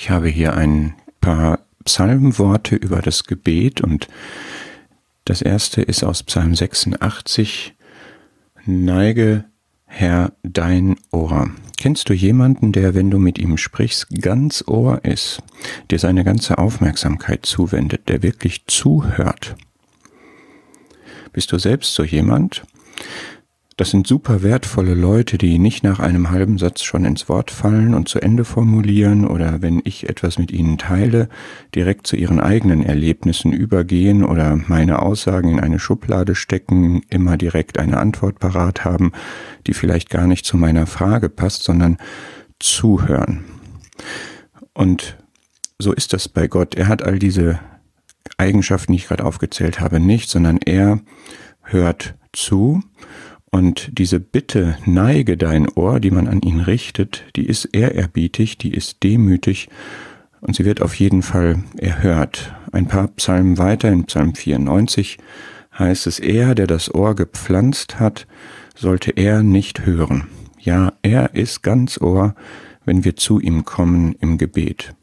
Ich habe hier ein paar Psalmworte über das Gebet und das erste ist aus Psalm 86. Neige, Herr, dein Ohr. Kennst du jemanden, der, wenn du mit ihm sprichst, ganz Ohr ist, dir seine ganze Aufmerksamkeit zuwendet, der wirklich zuhört? Bist du selbst so jemand? Das sind super wertvolle Leute, die nicht nach einem halben Satz schon ins Wort fallen und zu Ende formulieren oder wenn ich etwas mit ihnen teile, direkt zu ihren eigenen Erlebnissen übergehen oder meine Aussagen in eine Schublade stecken, immer direkt eine Antwort parat haben, die vielleicht gar nicht zu meiner Frage passt, sondern zuhören. Und so ist das bei Gott. Er hat all diese Eigenschaften, die ich gerade aufgezählt habe, nicht, sondern er hört zu und diese Bitte, neige dein Ohr, die man an ihn richtet, die ist ehrerbietig, die ist demütig und sie wird auf jeden Fall erhört. Ein paar Psalmen weiter, in Psalm 94 heißt es, er, der das Ohr gepflanzt hat, sollte er nicht hören. Ja, er ist ganz Ohr, wenn wir zu ihm kommen im Gebet.